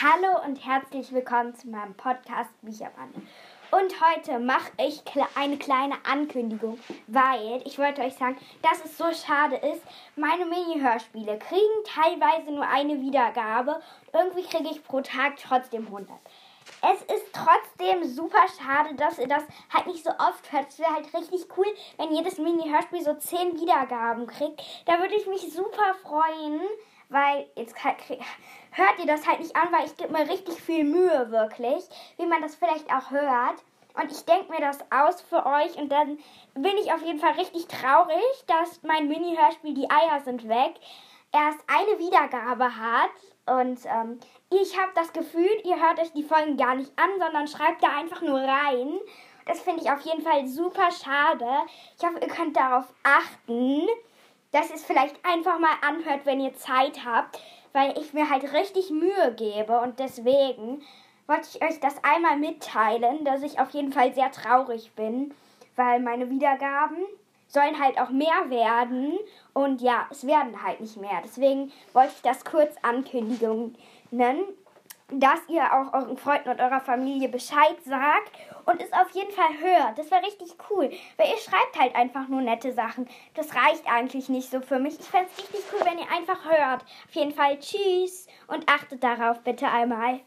Hallo und herzlich willkommen zu meinem Podcast Büchermann. Und heute mache ich eine kleine Ankündigung, weil ich wollte euch sagen, dass es so schade ist. Meine Mini-Hörspiele kriegen teilweise nur eine Wiedergabe. Irgendwie kriege ich pro Tag trotzdem 100. Es ist trotzdem super schade, dass ihr das halt nicht so oft hört. Es wäre halt richtig cool, wenn jedes Mini-Hörspiel so 10 Wiedergaben kriegt. Da würde ich mich super freuen weil jetzt hört ihr das halt nicht an, weil ich gebe mir richtig viel Mühe, wirklich, wie man das vielleicht auch hört. Und ich denke mir das aus für euch und dann bin ich auf jeden Fall richtig traurig, dass mein Mini-Hörspiel Die Eier sind weg erst eine Wiedergabe hat. Und ähm, ich habe das Gefühl, ihr hört euch die Folgen gar nicht an, sondern schreibt da einfach nur rein. Das finde ich auf jeden Fall super schade. Ich hoffe, ihr könnt darauf achten dass ihr es vielleicht einfach mal anhört, wenn ihr Zeit habt, weil ich mir halt richtig Mühe gebe. Und deswegen wollte ich euch das einmal mitteilen, dass ich auf jeden Fall sehr traurig bin, weil meine Wiedergaben sollen halt auch mehr werden. Und ja, es werden halt nicht mehr. Deswegen wollte ich das kurz ankündigen dass ihr auch euren Freunden und eurer Familie Bescheid sagt und es auf jeden Fall hört. Das wäre richtig cool, weil ihr schreibt halt einfach nur nette Sachen. Das reicht eigentlich nicht so für mich. Ich fände es richtig cool, wenn ihr einfach hört. Auf jeden Fall tschüss und achtet darauf bitte einmal.